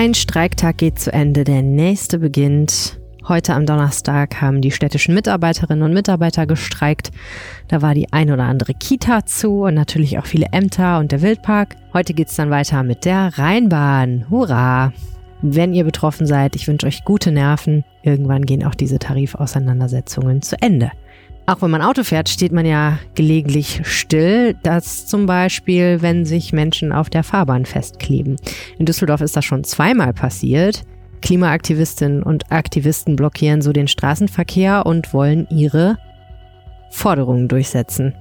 Ein Streiktag geht zu Ende, der nächste beginnt. Heute am Donnerstag haben die städtischen Mitarbeiterinnen und Mitarbeiter gestreikt. Da war die ein oder andere Kita zu und natürlich auch viele Ämter und der Wildpark. Heute geht's dann weiter mit der Rheinbahn. Hurra! Wenn ihr betroffen seid, ich wünsche euch gute Nerven. Irgendwann gehen auch diese Tarifauseinandersetzungen zu Ende. Auch wenn man Auto fährt, steht man ja gelegentlich still. Das zum Beispiel, wenn sich Menschen auf der Fahrbahn festkleben. In Düsseldorf ist das schon zweimal passiert. Klimaaktivistinnen und Aktivisten blockieren so den Straßenverkehr und wollen ihre Forderungen durchsetzen.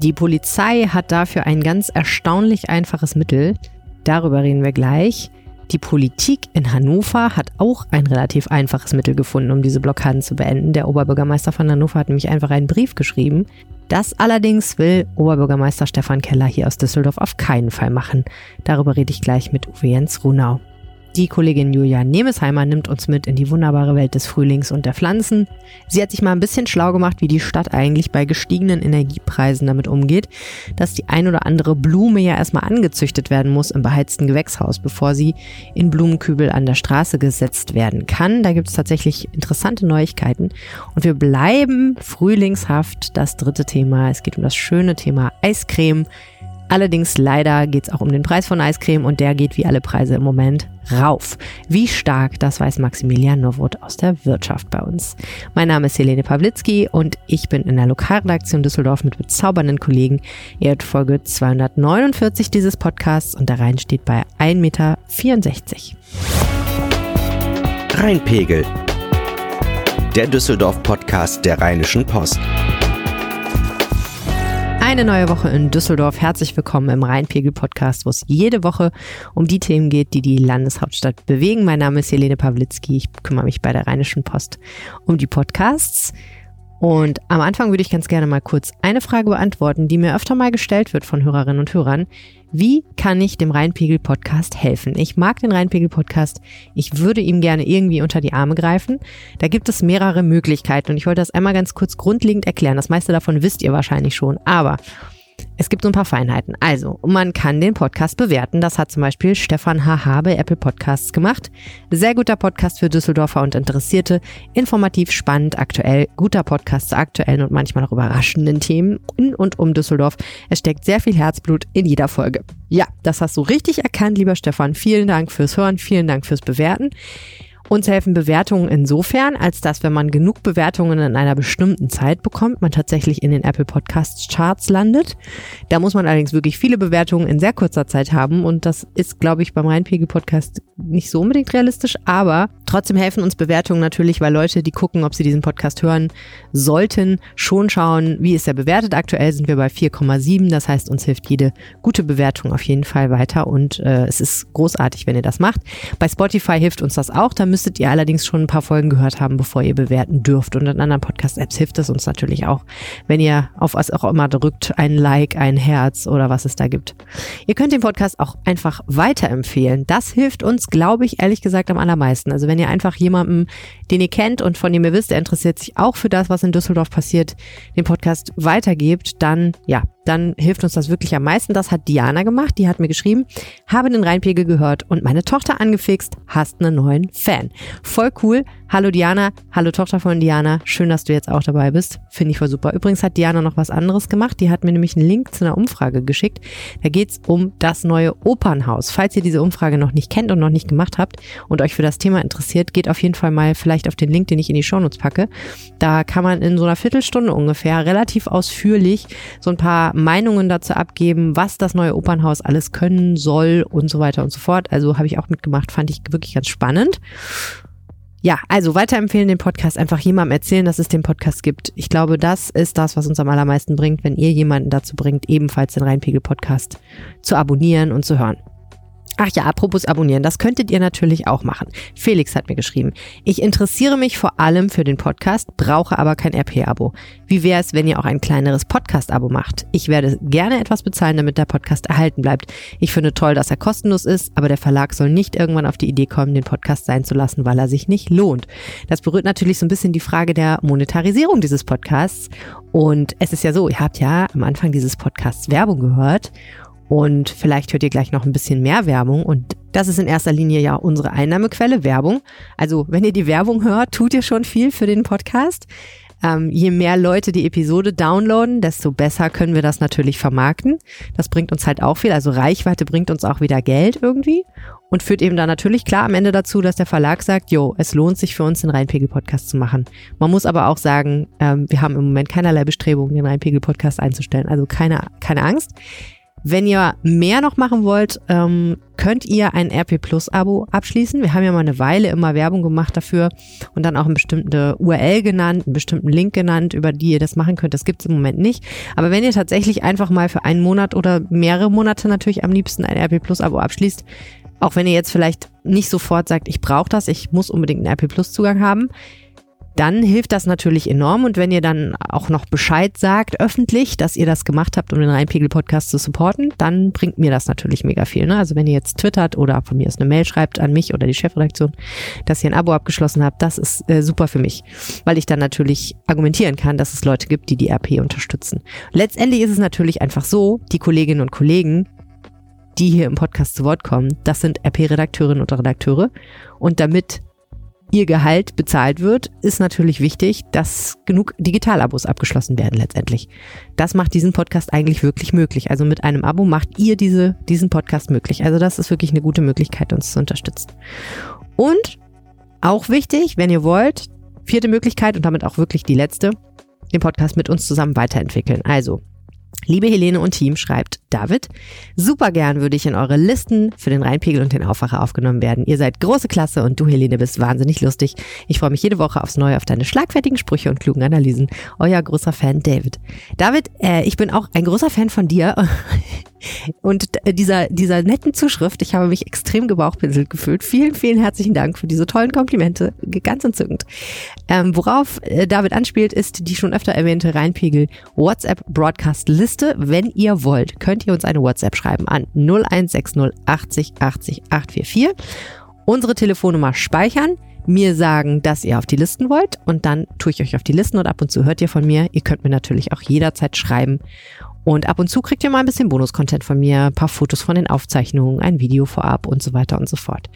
Die Polizei hat dafür ein ganz erstaunlich einfaches Mittel. Darüber reden wir gleich. Die Politik in Hannover hat auch ein relativ einfaches Mittel gefunden, um diese Blockaden zu beenden. Der Oberbürgermeister von Hannover hat nämlich einfach einen Brief geschrieben. Das allerdings will Oberbürgermeister Stefan Keller hier aus Düsseldorf auf keinen Fall machen. Darüber rede ich gleich mit Uwe Jens Runau. Die Kollegin Julia Nemesheimer nimmt uns mit in die wunderbare Welt des Frühlings und der Pflanzen. Sie hat sich mal ein bisschen schlau gemacht, wie die Stadt eigentlich bei gestiegenen Energiepreisen damit umgeht, dass die ein oder andere Blume ja erstmal angezüchtet werden muss im beheizten Gewächshaus, bevor sie in Blumenkübel an der Straße gesetzt werden kann. Da gibt es tatsächlich interessante Neuigkeiten. Und wir bleiben frühlingshaft. Das dritte Thema. Es geht um das schöne Thema Eiscreme. Allerdings leider geht es auch um den Preis von Eiscreme und der geht wie alle Preise im Moment rauf. Wie stark, das weiß Maximilian Nowot aus der Wirtschaft bei uns. Mein Name ist Helene Pawlitzki und ich bin in der Lokalredaktion Düsseldorf mit bezaubernden Kollegen. Ihr hört Folge 249 dieses Podcasts und der Rhein steht bei 1,64 Meter. Rheinpegel. Der Düsseldorf-Podcast der Rheinischen Post. Eine neue Woche in Düsseldorf. Herzlich willkommen im Rheinpegel-Podcast, wo es jede Woche um die Themen geht, die die Landeshauptstadt bewegen. Mein Name ist Helene Pawlitzki. Ich kümmere mich bei der Rheinischen Post um die Podcasts. Und am Anfang würde ich ganz gerne mal kurz eine Frage beantworten, die mir öfter mal gestellt wird von Hörerinnen und Hörern. Wie kann ich dem Rheinpegel-Podcast helfen? Ich mag den Rheinpegel-Podcast. Ich würde ihm gerne irgendwie unter die Arme greifen. Da gibt es mehrere Möglichkeiten und ich wollte das einmal ganz kurz grundlegend erklären. Das meiste davon wisst ihr wahrscheinlich schon. Aber es gibt so ein paar Feinheiten. Also, man kann den Podcast bewerten. Das hat zum Beispiel Stefan H. bei Apple Podcasts gemacht. Sehr guter Podcast für Düsseldorfer und Interessierte. Informativ, spannend, aktuell. Guter Podcast zu aktuellen und manchmal auch überraschenden Themen in und um Düsseldorf. Es steckt sehr viel Herzblut in jeder Folge. Ja, das hast du richtig erkannt, lieber Stefan. Vielen Dank fürs Hören. Vielen Dank fürs Bewerten. Uns helfen Bewertungen insofern, als dass, wenn man genug Bewertungen in einer bestimmten Zeit bekommt, man tatsächlich in den Apple Podcasts Charts landet. Da muss man allerdings wirklich viele Bewertungen in sehr kurzer Zeit haben und das ist, glaube ich, beim Rheinpegel Podcast nicht so unbedingt realistisch, aber trotzdem helfen uns Bewertungen natürlich, weil Leute, die gucken, ob sie diesen Podcast hören sollten, schon schauen, wie ist er bewertet. Aktuell sind wir bei 4,7, das heißt, uns hilft jede gute Bewertung auf jeden Fall weiter und äh, es ist großartig, wenn ihr das macht. Bei Spotify hilft uns das auch, da müsstet ihr allerdings schon ein paar Folgen gehört haben, bevor ihr bewerten dürft. Und in anderen Podcast-Apps hilft es uns natürlich auch, wenn ihr auf was auch immer drückt, ein Like, ein Herz oder was es da gibt. Ihr könnt den Podcast auch einfach weiterempfehlen. Das hilft uns, glaube ich, ehrlich gesagt am allermeisten. Also wenn ihr einfach jemandem, den ihr kennt und von dem ihr wisst, der interessiert sich auch für das, was in Düsseldorf passiert, den Podcast weitergebt, dann ja, dann hilft uns das wirklich am meisten. Das hat Diana gemacht. Die hat mir geschrieben, habe den Rheinpegel gehört und meine Tochter angefixt, hast einen neuen Fan. Voll cool. Hallo Diana, hallo Tochter von Diana. Schön, dass du jetzt auch dabei bist. Finde ich voll super. Übrigens hat Diana noch was anderes gemacht. Die hat mir nämlich einen Link zu einer Umfrage geschickt. Da geht's um das neue Opernhaus. Falls ihr diese Umfrage noch nicht kennt und noch nicht gemacht habt und euch für das Thema interessiert, geht auf jeden Fall mal vielleicht auf den Link, den ich in die Shownotes packe. Da kann man in so einer Viertelstunde ungefähr relativ ausführlich so ein paar Meinungen dazu abgeben, was das neue Opernhaus alles können soll und so weiter und so fort. Also habe ich auch mitgemacht, fand ich wirklich ganz spannend. Ja, also weiterempfehlen den Podcast, einfach jemandem erzählen, dass es den Podcast gibt. Ich glaube, das ist das, was uns am allermeisten bringt, wenn ihr jemanden dazu bringt, ebenfalls den Rheinpegel-Podcast zu abonnieren und zu hören. Ach ja, apropos abonnieren, das könntet ihr natürlich auch machen. Felix hat mir geschrieben, ich interessiere mich vor allem für den Podcast, brauche aber kein RP-Abo. Wie wäre es, wenn ihr auch ein kleineres Podcast-Abo macht? Ich werde gerne etwas bezahlen, damit der Podcast erhalten bleibt. Ich finde toll, dass er kostenlos ist, aber der Verlag soll nicht irgendwann auf die Idee kommen, den Podcast sein zu lassen, weil er sich nicht lohnt. Das berührt natürlich so ein bisschen die Frage der Monetarisierung dieses Podcasts. Und es ist ja so, ihr habt ja am Anfang dieses Podcasts Werbung gehört und vielleicht hört ihr gleich noch ein bisschen mehr Werbung und Das ist in erster Linie ja unsere Einnahmequelle, Werbung. Also wenn ihr die Werbung hört, tut ihr schon viel für den Podcast. Ähm, je mehr Leute die Episode downloaden, desto besser können wir das natürlich vermarkten. Das bringt uns halt auch viel. Also Reichweite bringt uns auch wieder Geld irgendwie und führt eben dann natürlich klar am Ende dazu, dass der Verlag sagt, jo, es lohnt sich für uns, den Rheinpegel-Podcast zu machen. Man muss aber auch sagen, ähm, wir haben im Moment keinerlei Bestrebungen, den Rheinpegel-Podcast einzustellen. Also keine, keine Angst. Wenn ihr mehr noch machen wollt, ähm, könnt ihr ein RP Plus Abo abschließen. Wir haben ja mal eine Weile immer Werbung gemacht dafür und dann auch eine bestimmte URL genannt, einen bestimmten Link genannt, über die ihr das machen könnt. Das gibt's im Moment nicht. Aber wenn ihr tatsächlich einfach mal für einen Monat oder mehrere Monate natürlich am liebsten ein RP Plus Abo abschließt, auch wenn ihr jetzt vielleicht nicht sofort sagt, ich brauche das, ich muss unbedingt einen RP Plus Zugang haben, dann hilft das natürlich enorm. Und wenn ihr dann auch noch Bescheid sagt, öffentlich, dass ihr das gemacht habt, um den Rheinpegel-Podcast zu supporten, dann bringt mir das natürlich mega viel. Ne? Also wenn ihr jetzt twittert oder von mir aus eine Mail schreibt an mich oder die Chefredaktion, dass ihr ein Abo abgeschlossen habt, das ist äh, super für mich, weil ich dann natürlich argumentieren kann, dass es Leute gibt, die die RP unterstützen. Letztendlich ist es natürlich einfach so, die Kolleginnen und Kollegen, die hier im Podcast zu Wort kommen, das sind RP-Redakteurinnen und Redakteure. Und damit ihr Gehalt bezahlt wird, ist natürlich wichtig, dass genug Digitalabos abgeschlossen werden letztendlich. Das macht diesen Podcast eigentlich wirklich möglich. Also mit einem Abo macht ihr diese, diesen Podcast möglich. Also das ist wirklich eine gute Möglichkeit, uns zu unterstützen. Und auch wichtig, wenn ihr wollt, vierte Möglichkeit und damit auch wirklich die letzte, den Podcast mit uns zusammen weiterentwickeln. Also Liebe Helene und Team, schreibt David, super gern würde ich in eure Listen für den Rheinpegel und den Aufwacher aufgenommen werden. Ihr seid große Klasse und du, Helene, bist wahnsinnig lustig. Ich freue mich jede Woche aufs Neue auf deine schlagfertigen Sprüche und klugen Analysen. Euer großer Fan David. David, äh, ich bin auch ein großer Fan von dir und dieser, dieser netten Zuschrift. Ich habe mich extrem gebauchpinselt gefühlt. Vielen, vielen herzlichen Dank für diese tollen Komplimente. Ganz entzückend. Ähm, worauf äh, David anspielt, ist die schon öfter erwähnte Rheinpegel WhatsApp Broadcast Liste. Wenn ihr wollt, könnt ihr uns eine WhatsApp schreiben an 0160 80 80 844. Unsere Telefonnummer speichern mir sagen, dass ihr auf die Listen wollt und dann tue ich euch auf die Listen und ab und zu hört ihr von mir. Ihr könnt mir natürlich auch jederzeit schreiben und ab und zu kriegt ihr mal ein bisschen Bonus-Content von mir, ein paar Fotos von den Aufzeichnungen, ein Video vorab und so weiter und so fort.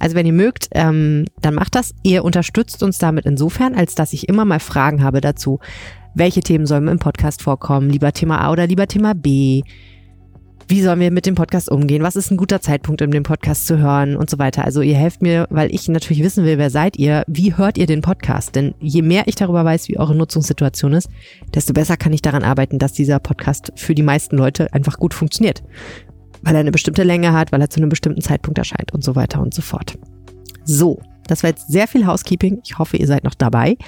Also wenn ihr mögt, ähm, dann macht das. Ihr unterstützt uns damit insofern, als dass ich immer mal Fragen habe dazu, welche Themen sollen im Podcast vorkommen, lieber Thema A oder lieber Thema B wie sollen wir mit dem Podcast umgehen, was ist ein guter Zeitpunkt, um den Podcast zu hören und so weiter. Also ihr helft mir, weil ich natürlich wissen will, wer seid ihr, wie hört ihr den Podcast? Denn je mehr ich darüber weiß, wie eure Nutzungssituation ist, desto besser kann ich daran arbeiten, dass dieser Podcast für die meisten Leute einfach gut funktioniert. Weil er eine bestimmte Länge hat, weil er zu einem bestimmten Zeitpunkt erscheint und so weiter und so fort. So, das war jetzt sehr viel Housekeeping. Ich hoffe, ihr seid noch dabei.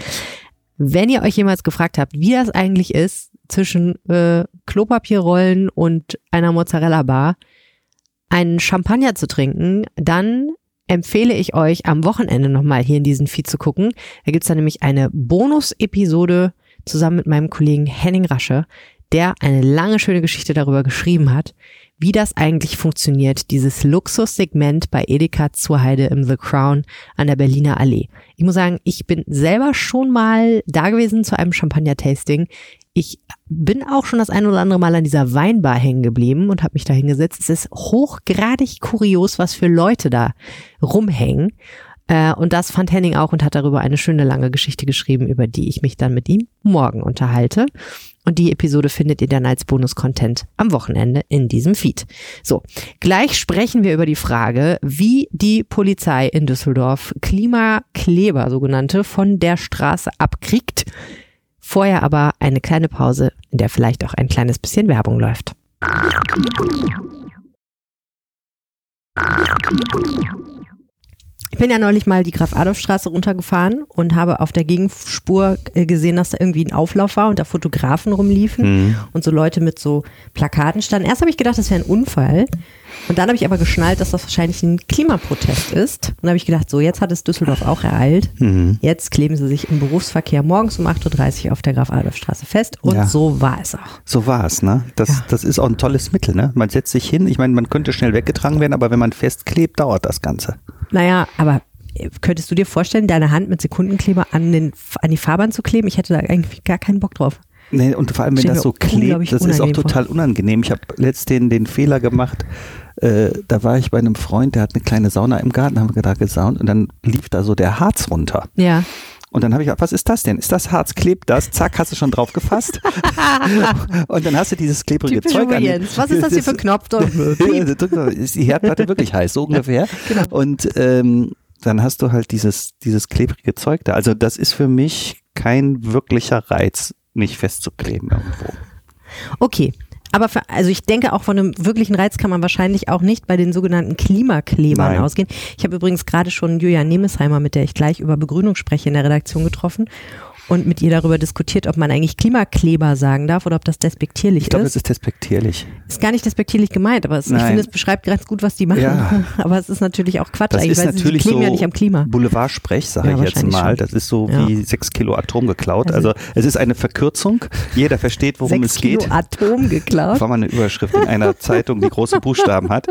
Wenn ihr euch jemals gefragt habt, wie das eigentlich ist, zwischen äh, Klopapierrollen und einer Mozzarella-Bar einen Champagner zu trinken, dann empfehle ich euch am Wochenende nochmal hier in diesen Feed zu gucken. Da gibt's dann nämlich eine Bonus-Episode zusammen mit meinem Kollegen Henning Rasche, der eine lange, schöne Geschichte darüber geschrieben hat, wie das eigentlich funktioniert, dieses Luxussegment bei Edeka zur Heide im The Crown an der Berliner Allee. Ich muss sagen, ich bin selber schon mal da gewesen zu einem Champagner-Tasting. Ich bin auch schon das ein oder andere Mal an dieser Weinbar hängen geblieben und habe mich da hingesetzt. Es ist hochgradig kurios, was für Leute da rumhängen. Äh, und das fand Henning auch und hat darüber eine schöne lange Geschichte geschrieben, über die ich mich dann mit ihm morgen unterhalte. Und die Episode findet ihr dann als Bonus-Content am Wochenende in diesem Feed. So, gleich sprechen wir über die Frage, wie die Polizei in Düsseldorf Klimakleber, sogenannte, von der Straße abkriegt. Vorher aber eine kleine Pause, in der vielleicht auch ein kleines bisschen Werbung läuft. Ich bin ja neulich mal die Graf-Adolf-Straße runtergefahren und habe auf der Gegenspur äh, gesehen, dass da irgendwie ein Auflauf war und da Fotografen rumliefen mhm. und so Leute mit so Plakaten standen. Erst habe ich gedacht, das wäre ein Unfall. Und dann habe ich aber geschnallt, dass das wahrscheinlich ein Klimaprotest ist. Und habe ich gedacht, so, jetzt hat es Düsseldorf auch ereilt. Mhm. Jetzt kleben sie sich im Berufsverkehr morgens um 8.30 Uhr auf der Graf-Adolf-Straße fest. Und ja. so war es auch. So war es, ne? Das, ja. das ist auch ein tolles Mittel, ne? Man setzt sich hin. Ich meine, man könnte schnell weggetragen werden, aber wenn man festklebt, dauert das Ganze. Naja, aber äh, könntest du dir vorstellen, deine Hand mit Sekundenkleber an, den, an die Fahrbahn zu kleben? Ich hätte da eigentlich gar keinen Bock drauf. Nee, und vor allem, wenn das so klebt, das ist auch total unangenehm. Ich habe letzt den, den Fehler gemacht, äh, da war ich bei einem Freund, der hat eine kleine Sauna im Garten, haben wir da gesaunt und dann lief da so der Harz runter. Ja. Und dann habe ich was ist das denn? Ist das Harz? Klebt das? Zack, hast du schon drauf gefasst. und dann hast du dieses klebrige Typisch Zeug an. Jens. Was ist das hier für ein Knopf? ist die Herdplatte wirklich heiß, so ungefähr. Genau. Und ähm, dann hast du halt dieses, dieses klebrige Zeug da. Also das ist für mich kein wirklicher Reiz, nicht festzukleben irgendwo. Okay. Aber für, also ich denke, auch von einem wirklichen Reiz kann man wahrscheinlich auch nicht bei den sogenannten Klimaklebern Nein. ausgehen. Ich habe übrigens gerade schon Julia Nemesheimer, mit der ich gleich über Begrünung spreche, in der Redaktion getroffen und mit ihr darüber diskutiert, ob man eigentlich Klimakleber sagen darf oder ob das despektierlich Ich glaube, ist. das ist despektierlich. Ist gar nicht despektierlich gemeint, aber es, ich finde, es beschreibt ganz gut, was die machen. Ja. Aber es ist natürlich auch Quatsch Das eigentlich, ist weil sie natürlich kleben so ja nicht am Klima. Boulevard-Sprech, sage Ja, ich jetzt mal. schon. Das ist so Ja. wie sechs Kilo Atom geklaut. Also- Also, es ist eine Verkürzung. Jeder versteht, worum Sechs es Kilo geht. Atom geklaut. war mal eine Überschrift in einer Zeitung, die große Buchstaben hat.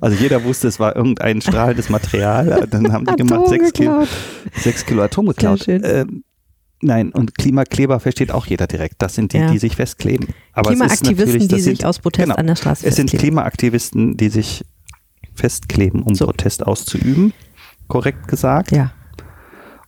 Also jeder wusste, es war irgendein strahlendes Material. Dann haben die gemacht, Atom sechs Kilo, sechs Kilo Atom geklaut. Sehr schön. Ähm, nein, und Klimakleber versteht auch jeder direkt. Das sind die, Ja. die sich festkleben. Aber Klimaaktivisten, die sich sind, aus Protest genau. an der Straße Es sind festkleben. Klimaaktivisten, die sich festkleben, um So. Protest auszuüben. Korrekt gesagt. Ja.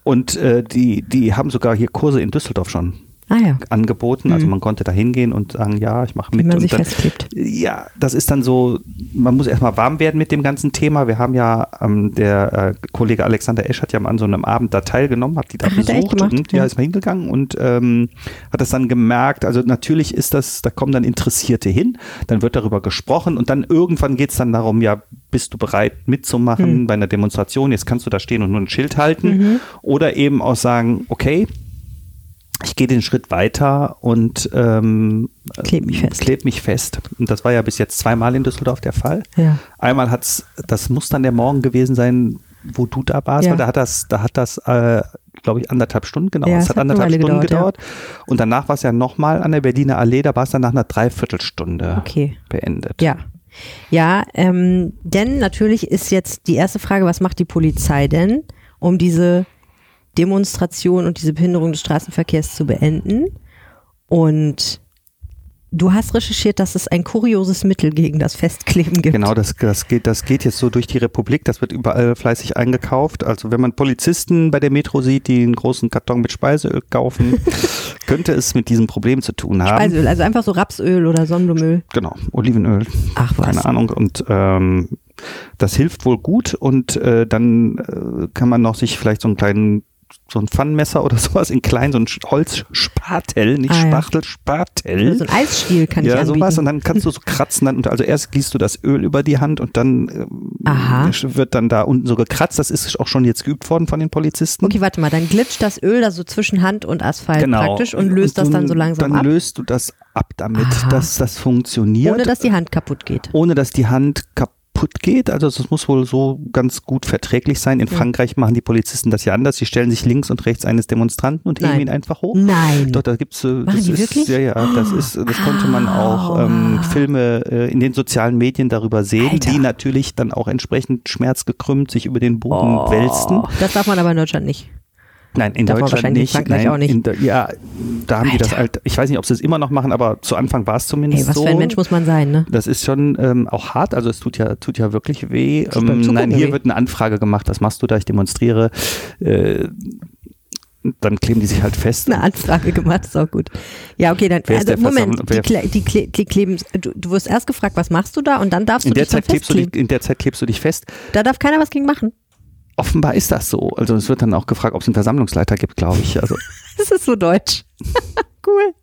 Und äh, die, die haben sogar hier Kurse in Düsseldorf schon Ah ja, angeboten. Also Mhm. man konnte da hingehen und sagen, ja, ich mache wie mit. man und sich dann, festklebt. ja, das ist dann so, man muss erstmal warm werden mit dem ganzen Thema. Wir haben ja, ähm, der äh, Kollege Alexander Esch hat ja mal an so einem Abend da teilgenommen, hat die da Ach, besucht gemacht? und ja, ist mal hingegangen und ähm, hat das dann gemerkt. Also natürlich ist das, da kommen dann Interessierte hin, dann wird darüber gesprochen und dann irgendwann geht es dann darum, ja, bist du bereit mitzumachen Hm. bei einer Demonstration? Jetzt kannst du da stehen und nur ein Schild halten Mhm. oder eben auch sagen, okay, ich gehe den Schritt weiter und ähm, Kleb mich fest. Kleb mich fest. Und das war ja bis jetzt zweimal in Düsseldorf der Fall. Ja. Einmal hat's, das muss dann der Morgen gewesen sein, wo du da warst, Ja. weil da hat das, da hat das, äh, glaube ich, anderthalb Stunden genau. Ja, es es hat hat anderthalb Stunden gedauert, gedauert. Und danach war es ja nochmal an der Berliner Allee, da war es dann nach einer Dreiviertelstunde Okay. beendet. Ja. Ja, ähm, denn natürlich ist jetzt die erste Frage, was macht die Polizei denn, um diese Demonstration und diese Behinderung des Straßenverkehrs zu beenden? Und du hast recherchiert, dass es ein kurioses Mittel gegen das Festkleben gibt. Genau, das, das, geht, das geht jetzt so durch die Republik, das wird überall fleißig eingekauft. Also wenn man Polizisten bei der Metro sieht, die einen großen Karton mit Speiseöl kaufen, könnte es mit diesem Problem zu tun haben. Speiseöl, also einfach so Rapsöl oder Sonnenblumenöl. Genau, Olivenöl, Ach was. keine Ahnung. Und ähm, das hilft wohl gut und äh, dann äh, kann man noch sich vielleicht so einen kleinen so ein Pfannenmesser oder sowas in klein, so ein Holzspatel, nicht Ah, ja. Spachtel, Spatel. So ein Eisstiel kann ich ja, anbieten. sowas und dann kannst du so kratzen dann und also erst gießt du das Öl über die Hand und dann Aha. wird dann da unten so gekratzt. Das ist auch schon jetzt geübt worden von den Polizisten. Okay, warte mal, dann glitscht das Öl da so zwischen Hand und Asphalt genau. praktisch und löst das du- dann so langsam Dann ab, löst du das ab damit, Aha. dass das funktioniert. ohne dass die Hand kaputt geht. ohne dass die Hand kaputt geht. Also es muss wohl so ganz gut verträglich sein. In Ja. Frankreich machen die Polizisten das ja anders. Sie stellen sich links und rechts eines Demonstranten und heben Nein. ihn einfach hoch. Nein. Doch, da gibt's äh, Machen das ist wirklich? ja ja, das ist das konnte man auch Ah. ähm, Filme äh, in den sozialen Medien darüber sehen, Alter. die natürlich dann auch entsprechend schmerzgekrümmt sich über den Boden wälzen. Oh, Das darf man aber in Deutschland nicht. Nein, in Darf Deutschland wahrscheinlich in nicht. Frankreich Nein, auch nicht. Der- ja, da haben die das Alter. halt. Ich weiß nicht, ob sie es immer noch machen, aber zu Anfang war es zumindest Ey, was so. für ein Mensch muss man sein, ne? Das ist schon ähm, auch hart, also es tut ja, tut ja wirklich weh. Ähm, nein, hier weh. wird eine Anfrage gemacht, was machst du da? Ich demonstriere. Äh, dann kleben die sich halt fest. Eine Anfrage gemacht, ist auch gut. Ja, okay, dann, also der Moment, die, Kle die, Kle die kleben, du, du wirst erst gefragt, was machst du da und dann darfst du in, der dich dann Zeit klebst du dich, in der Zeit klebst du dich fest. Da darf keiner was gegen machen. Offenbar ist das so. Also es wird dann auch gefragt, ob es einen Versammlungsleiter gibt, glaube ich. Also Das ist so deutsch. cool.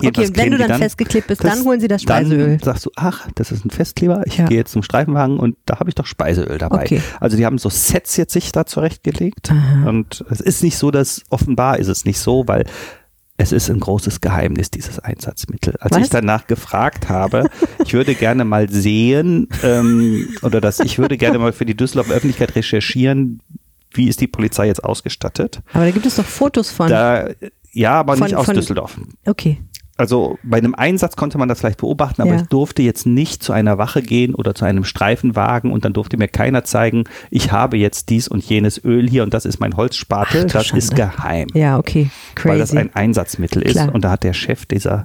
Okay, wenn du die dann, festgeklebt bist, dann holen sie das Speiseöl. Dann sagst du, ach, das ist ein Festkleber. Ich Ja. gehe jetzt zum Streifenwagen und da habe ich doch Speiseöl dabei. Okay. Also die haben so Sets jetzt sich da zurechtgelegt. Aha. Und es ist nicht so, dass offenbar ist es nicht so, weil es ist ein großes Geheimnis, dieses Einsatzmittel. Als Was? ich danach gefragt habe, ich würde gerne mal sehen, ähm, oder dass ich würde gerne mal für die Düsseldorfer Öffentlichkeit recherchieren, wie ist die Polizei jetzt ausgestattet. Aber da gibt es doch Fotos von. Da, ja, aber Von- nicht aus von- Düsseldorf. okay. Also bei einem Einsatz konnte man das vielleicht beobachten, aber Ja. ich durfte jetzt nicht zu einer Wache gehen oder zu einem Streifenwagen und dann durfte mir keiner zeigen, ich habe jetzt dies und jenes Öl hier und das ist mein Holzspatel. Ach das ist Schande. geheim, Ja, okay. weil das Crazy. ein Einsatzmittel ist. Klar. Und da hat der Chef dieser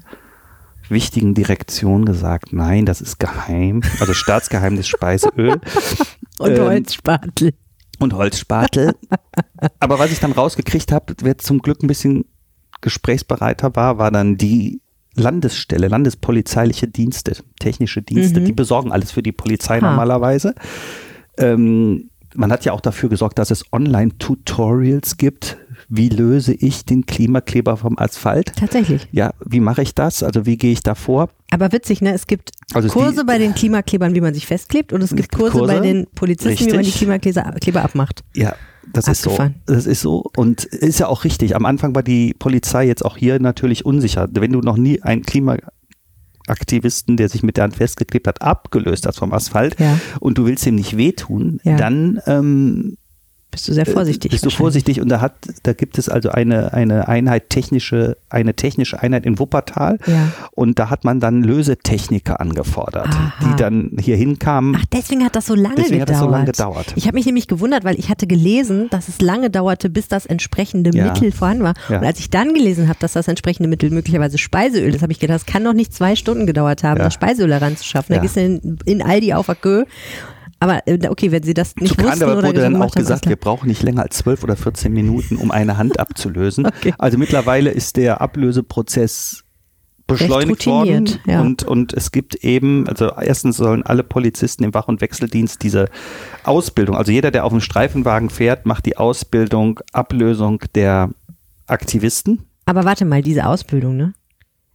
wichtigen Direktion gesagt, nein, das ist geheim, also Staatsgeheimnis Speiseöl. Und Ähm, Holzspatel. und Holzspatel. Aber was ich dann rausgekriegt habe, wer zum Glück ein bisschen gesprächsbereiter war, war dann die Landesstelle, landespolizeiliche Dienste, technische Dienste, Mhm. die besorgen alles für die Polizei Ha. normalerweise. Ähm, man hat ja auch dafür gesorgt, dass es Online-Tutorials gibt. Wie löse ich den Klimakleber vom Asphalt? Tatsächlich. Ja, wie mache ich das? Also wie gehe ich da vor? Aber witzig, ne? Es gibt Also die- Kurse bei den Klimaklebern, wie man sich festklebt, und es gibt Kurse, Kurse, bei den Polizisten, wie man die richtig. Klimakleber Kleber abmacht. Ja, das ist so. Das ist so und ist ja auch richtig. Am Anfang war die Polizei jetzt auch hier natürlich unsicher. Wenn du noch nie einen Klimaaktivisten, der sich mit der Hand festgeklebt hat, abgelöst hast vom Asphalt Ja. und du willst ihm nicht wehtun, Ja. dann ähm, Bist du sehr vorsichtig. bist du vorsichtig und da hat, da gibt es also eine, eine Einheit technische, eine technische Einheit in Wuppertal Ja. und da hat man dann Lösetechniker angefordert, Aha. die dann hier hinkamen. Ach, deswegen hat das so lange Deswegen hat gedauert. das so lange gedauert. Ich habe mich nämlich gewundert, weil ich hatte gelesen, dass es lange dauerte, bis das entsprechende Ja. Mittel vorhanden war. Ja. Und als ich dann gelesen habe, dass das entsprechende Mittel möglicherweise Speiseöl ist, habe ich gedacht, das kann doch nicht zwei Stunden gedauert haben, das Speiseöl heranzuschaffen. Da gehst du in, in Aldi auf Akö. Aber äh, okay, wenn sie das nicht Zu wussten Karneval oder wurde dann auch haben, gesagt, wir brauchen nicht länger als 12 oder 14 Minuten, um eine Hand abzulösen. Okay. Also mittlerweile ist der Ablöseprozess beschleunigt worden ja. und, und es gibt eben, also erstens sollen alle Polizisten im Wach- und Wechseldienst diese Ausbildung, also jeder, der auf dem Streifenwagen fährt, macht die Ausbildung Ablösung der Aktivisten. Aber warte mal, diese Ausbildung, ne?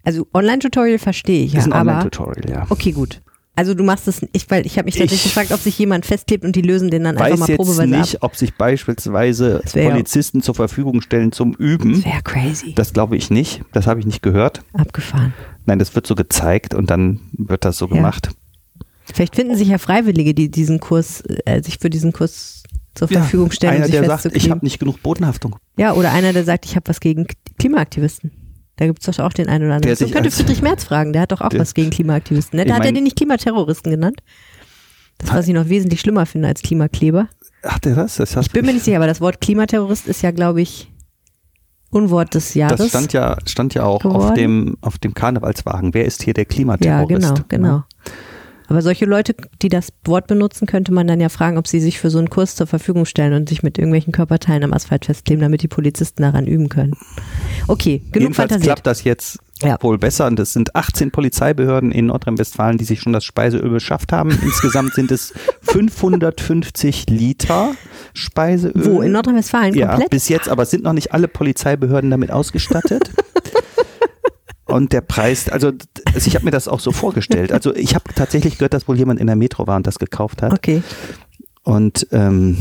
Also Online-Tutorial verstehe ich ja, Das ist ein aber Online-Tutorial, ja. okay, gut. Also du machst es, ich, weil ich habe mich tatsächlich Ich gefragt, ob sich jemand festklebt und die lösen den dann einfach Weiß mal jetzt probeweise nicht, ob sich beispielsweise Das ja- Polizisten zur Verfügung stellen zum ab. Üben. Wäre crazy. Das glaube ich nicht. Das habe ich nicht gehört. Abgefahren. Nein, das wird so gezeigt und dann wird das so Ja. gemacht. Vielleicht finden sich ja Freiwillige, die diesen Kurs, äh, sich für diesen Kurs zur Verfügung stellen, Einer, um sich der sagt, ich habe nicht genug Bodenhaftung. ja, oder einer, der sagt, ich habe was gegen Klimaaktivisten. Da gibt es doch auch den einen oder anderen. Sich könnte Friedrich Merz fragen, der hat doch auch was gegen Klimaaktivisten. Ne? Da hat er den nicht Klimaterroristen genannt. Das, was ich noch wesentlich schlimmer finde als Klimakleber. Ach, der das? Das, Ich bin mir nicht sicher, aber das Wort Klimaterrorist ist ja, glaube ich, Unwort des Jahres. das stand ja, stand ja auch auf dem, auf dem Karnevalswagen. Wer ist hier der Ja, Klimaterrorist? genau, genau. Aber solche Leute, die das Wort benutzen, könnte man dann ja fragen, ob sie sich für so einen Kurs zur Verfügung stellen und sich mit irgendwelchen Körperteilen am Asphalt festkleben, damit die Polizisten daran üben können. Okay, genug Jedenfalls fantasiert. klappt das jetzt Ja. wohl besser und es sind 18 Polizeibehörden in Nordrhein-Westfalen, die sich schon das Speiseöl beschafft haben. Insgesamt sind es 550 Liter Speiseöl. Wo? In Nordrhein-Westfalen Ja, komplett? bis jetzt, aber sind noch nicht alle Polizeibehörden damit ausgestattet. Und der Preis, also also ich habe mir das auch so vorgestellt. Also ich habe tatsächlich gehört, dass wohl jemand in der Metro war und das gekauft hat. Okay. Und ähm,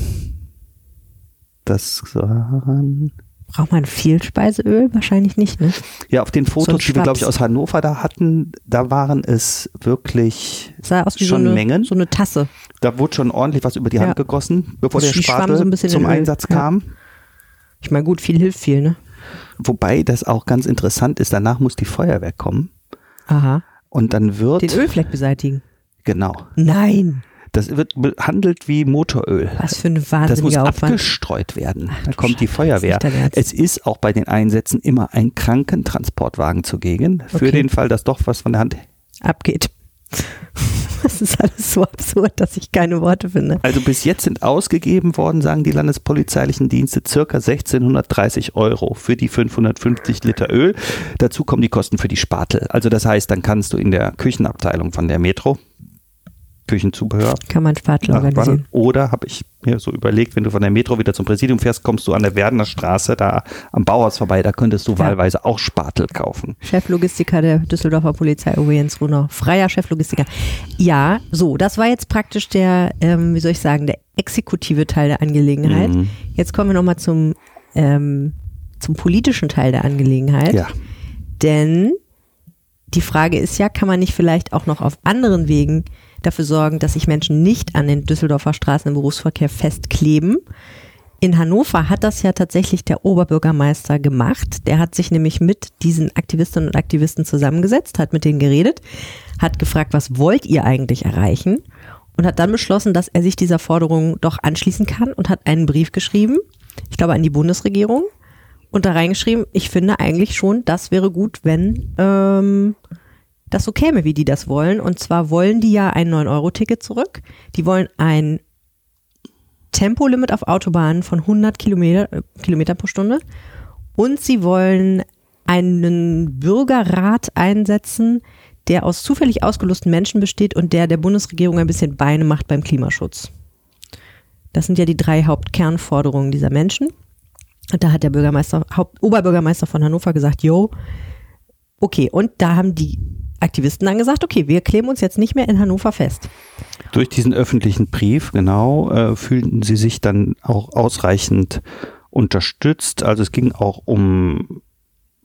das waren, Braucht man viel Speiseöl? Wahrscheinlich nicht, ne? ja, auf den Fotos, ein die wir, glaube ich, aus Hannover da hatten, da waren es wirklich, Schon so, eine, Mengen? so eine Tasse. da wurde schon ordentlich was über die Ja. Hand gegossen, bevor der Spatel so zum Öl. Einsatz Ja. kam. Ich meine, gut, viel hilft viel, ne? Wobei das auch ganz interessant ist, danach muss die Feuerwehr kommen Aha. und dann wird, Den Ölfleck beseitigen. genau, Nein. Das wird behandelt wie Motoröl. Was für ein Das muss Aufwand. abgestreut werden. Ach Da du kommt die Feuerwehr. Es ist auch bei den Einsätzen immer ein Krankentransportwagen zugegen, für Okay. den Fall, dass doch was von der Hand. Abgeht. Das ist alles so absurd, dass ich keine Worte finde. Also bis jetzt sind ausgegeben worden, sagen die landespolizeilichen Dienste, circa 1630 Euro für die 550 Liter Öl. Dazu kommen die Kosten für die Spatel. Also das heißt, dann kannst du in der Küchenabteilung von der Metro Küchenzubehör Kann man Spatel organisieren. Oder habe ich mir so überlegt, wenn du von der Metro wieder zum Präsidium fährst, kommst du an der Werdener Straße da am Bauhaus vorbei, da könntest du wahlweise auch Spatel kaufen. Cheflogistiker der Düsseldorfer Polizei, Uwe Jens Runau. Freier Cheflogistiker. Ja, so, das war jetzt praktisch der, ähm, wie soll ich sagen, der exekutive Teil der Angelegenheit. Mhm. Jetzt kommen wir nochmal zum, ähm, zum politischen Teil der Angelegenheit. Ja. Denn die Frage ist ja, kann man nicht vielleicht auch noch auf anderen Wegen dafür sorgen, dass sich Menschen nicht an den Düsseldorfer Straßen im Berufsverkehr festkleben? In Hannover hat das ja tatsächlich der Oberbürgermeister gemacht. Der hat sich nämlich mit diesen Aktivistinnen und Aktivisten zusammengesetzt, hat mit denen geredet, hat gefragt, was wollt ihr eigentlich erreichen? Und hat dann beschlossen, dass er sich dieser Forderung doch anschließen kann und hat einen Brief geschrieben, ich glaube an die Bundesregierung, und da reingeschrieben, ich finde eigentlich schon, das wäre gut, wenn ähm, das so käme, wie die das wollen. Und zwar wollen die ja ein 9-Euro-Ticket zurück. Die wollen ein Tempolimit auf Autobahnen von 100 Kilometer, äh, Kilometer pro Stunde. Und sie wollen einen Bürgerrat einsetzen, der aus zufällig ausgelosten Menschen besteht und der der Bundesregierung ein bisschen Beine macht beim Klimaschutz. Das sind ja die drei Hauptkernforderungen dieser Menschen. Und da hat der Bürgermeister, Haupt, Oberbürgermeister von Hannover gesagt, jo, okay. Und da haben die Aktivisten dann gesagt, okay, wir kleben uns jetzt nicht mehr in Hannover fest. Durch diesen öffentlichen Brief, genau, äh, fühlten sie sich dann auch ausreichend unterstützt. Also es ging auch um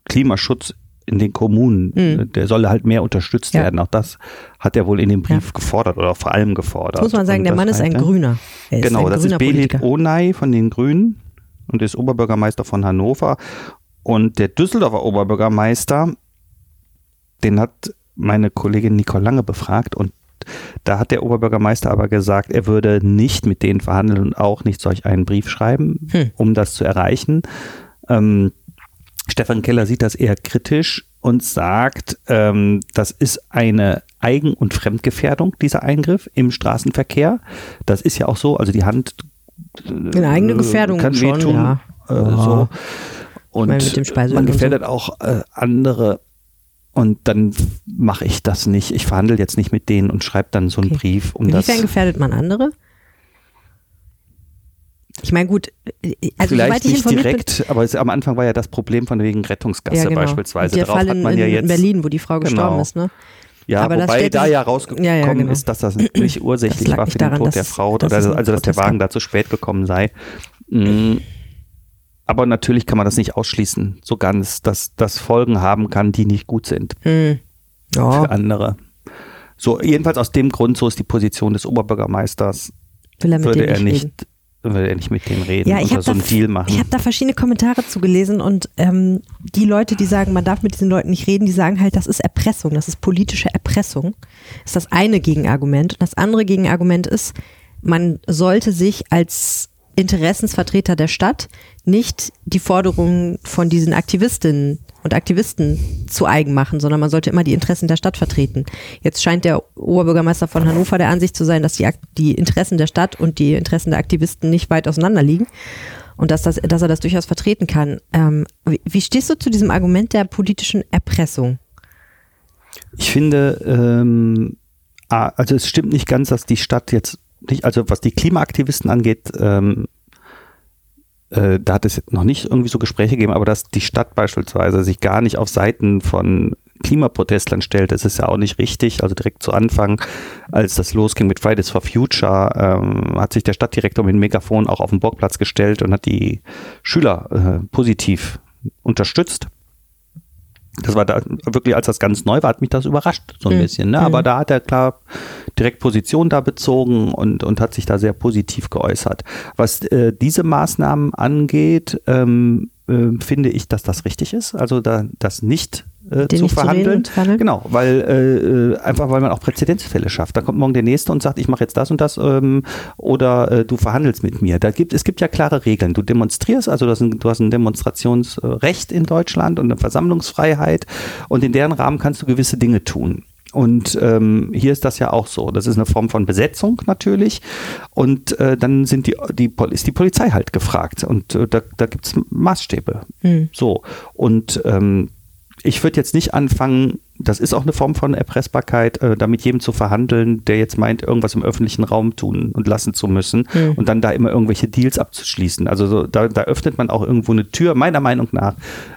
Klimaschutz in den Kommunen. Mhm. Der solle halt mehr unterstützt ja. werden. Auch das hat er wohl in dem Brief ja. gefordert oder vor allem gefordert. Das muss man sagen, und der Mann ist ein Grüner. Ist genau, ein das ist Belit Onay von den Grünen und ist Oberbürgermeister von Hannover. Und der Düsseldorfer Oberbürgermeister, den hat meine Kollegin Nicole Lange befragt und da hat der Oberbürgermeister aber gesagt, er würde nicht mit denen verhandeln und auch nicht solch einen Brief schreiben, hm. um das zu erreichen. Ähm, Stefan Keller sieht das eher kritisch und sagt, ähm, das ist eine Eigen- und Fremdgefährdung, dieser Eingriff im Straßenverkehr. Das ist ja auch so, also die Hand eine eigene Gefährdung kann schon, wehtun. Ja. Äh, so. Und meine, man gefährdet auch äh, andere und dann mache ich das nicht. Ich verhandle jetzt nicht mit denen und schreibe dann so einen okay. Brief. Um Inwiefern das gefährdet man andere? Ich meine, gut, also vielleicht nicht direkt, bin, aber es, am Anfang war ja das Problem von wegen Rettungsgasse ja, genau. beispielsweise. Der Darauf Fall in, ja in Berlin, wo die Frau gestorben genau. ist, ne? Ja, aber wobei da ja rausgekommen ja, ja, genau. ist, dass das nicht ursächlich das war für den Tod dass, der Frau, also, also dass der Wagen da zu spät gekommen sei. Mhm. Aber natürlich kann man das nicht ausschließen, so ganz, dass das Folgen haben kann, die nicht gut sind mhm. ja. für andere. So, jedenfalls aus dem Grund, so ist die Position des Oberbürgermeisters, er würde er nicht, will er nicht mit denen reden ja, oder so einen Deal machen. Ich habe da verschiedene Kommentare zugelesen und ähm, die Leute, die sagen, man darf mit diesen Leuten nicht reden, die sagen halt, das ist Erpressung, das ist politische Erpressung. Das ist das eine Gegenargument. Und das andere Gegenargument ist, man sollte sich als Interessensvertreter der Stadt nicht die Forderungen von diesen Aktivistinnen und Aktivisten zu eigen machen, sondern man sollte immer die Interessen der Stadt vertreten. Jetzt scheint der Oberbürgermeister von Hannover der Ansicht zu sein, dass die, die Interessen der Stadt und die Interessen der Aktivisten nicht weit auseinander liegen und dass, das, dass er das durchaus vertreten kann. Ähm, wie, wie stehst du zu diesem Argument der politischen Erpressung? Ich finde, ähm, also es stimmt nicht ganz, dass die Stadt jetzt nicht, also was die Klimaaktivisten angeht, ähm, äh, da hat es noch nicht irgendwie so Gespräche gegeben, aber dass die Stadt beispielsweise sich gar nicht auf Seiten von Klimaprotestlern stellt, das ist ja auch nicht richtig. Also direkt zu Anfang, als das losging mit Fridays for Future, ähm, hat sich der Stadtdirektor mit dem Megafon auch auf den Burgplatz gestellt und hat die Schüler äh, positiv unterstützt. Das war da wirklich, als das ganz neu war, hat mich das überrascht, so ein mhm. bisschen. Ne? Aber mhm. da hat er klar direkt Position da bezogen und, und hat sich da sehr positiv geäußert. Was äh, diese Maßnahmen angeht, ähm, äh, finde ich, dass das richtig ist. Also da das nicht äh, zu verhandeln. Zu genau, weil äh, einfach weil man auch Präzedenzfälle schafft. Da kommt morgen der nächste und sagt, ich mache jetzt das und das ähm, oder äh, du verhandelst mit mir. Da gibt es gibt ja klare Regeln. Du demonstrierst, also du hast ein, du hast ein Demonstrationsrecht in Deutschland und eine Versammlungsfreiheit und in deren Rahmen kannst du gewisse Dinge tun. Und ähm, hier ist das ja auch so. Das ist eine Form von Besetzung natürlich. Und äh, dann sind die, die, ist die Polizei halt gefragt. Und äh, da, da gibt es Maßstäbe. Mhm. So. Und ähm, ich würde jetzt nicht anfangen, das ist auch eine Form von Erpressbarkeit, äh, da mit jedem zu verhandeln, der jetzt meint, irgendwas im öffentlichen Raum tun und lassen zu müssen mhm. und dann da immer irgendwelche Deals abzuschließen. Also so, da, da öffnet man auch irgendwo eine Tür, meiner Meinung nach,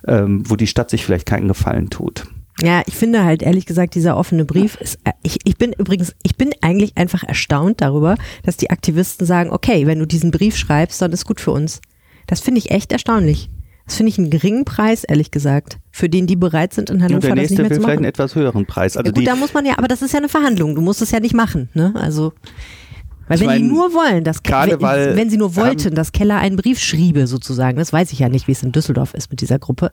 ähm, wo die Stadt sich vielleicht keinen Gefallen tut. Ja, ich finde halt ehrlich gesagt, dieser offene Brief ist, äh, ich, ich bin übrigens, ich bin eigentlich einfach erstaunt darüber, dass die Aktivisten sagen, okay, wenn du diesen Brief schreibst, dann ist gut für uns. Das finde ich echt erstaunlich. Das finde ich einen geringen Preis, ehrlich gesagt, für den die bereit sind, in Hannover das nicht mehr will zu vielleicht einen etwas höheren Preis. Also ja, gut, da muss man ja, aber das ist ja eine Verhandlung. Du musst es ja nicht machen, ne? Also Weil Ich wenn mein, die nur wollen, dass gerade wenn, wenn sie nur wollten, dass Keller einen Brief schriebe sozusagen, das weiß ich ja nicht, wie es in Düsseldorf ist mit dieser Gruppe,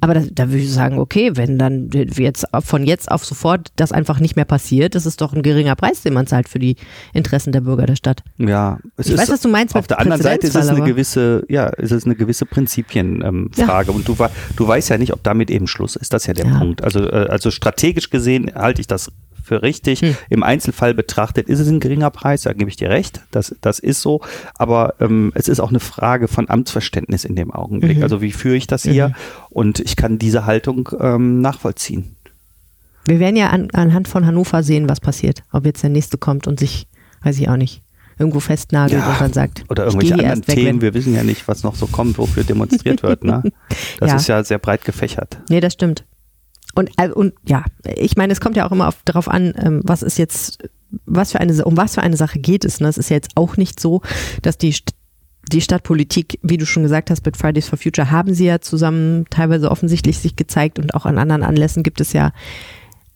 aber da, da würde ich sagen, okay, wenn dann jetzt von jetzt auf sofort das einfach nicht mehr passiert, das ist doch ein geringer Preis, den man zahlt für die Interessen der Bürger der Stadt. Ja, es Ich ist weiß, was du meinst auf der anderen Seite ist es eine gewisse, ja, es ist eine gewisse Prinzipienfrage ähm, Frage. und du, du weißt ja nicht, ob damit eben Schluss ist. Das ist ja der Ja. Punkt. Also, äh, also strategisch gesehen halte ich das für richtig. Hm. Im Einzelfall betrachtet ist es ein geringer Preis, da gebe ich dir recht. Das, das ist so. Aber ähm, es ist auch eine Frage von Amtsverständnis in dem Augenblick. Mhm. Also wie führe ich das hier? Und ich kann diese Haltung ähm, nachvollziehen. Wir werden ja an, anhand von Hannover sehen, was passiert. Ob jetzt der nächste kommt und sich, weiß ich auch nicht, irgendwo festnagelt Ja, und dann sagt, Oder irgendwelche anderen weg, Themen. wenn- Wir wissen ja nicht, was noch so kommt, wofür demonstriert wird. Ne? Das Ja. ist ja sehr breit gefächert. Nee, das stimmt. Und, äh, und ja, ich meine, es kommt ja auch immer auf, darauf an, ähm, was ist jetzt, was für eine, um was für eine Sache geht es. Ne? Es ist ja jetzt auch nicht so, dass die, die Stadtpolitik, wie du schon gesagt hast, mit Fridays for Future haben sie ja zusammen teilweise offensichtlich sich gezeigt und auch an anderen Anlässen gibt es ja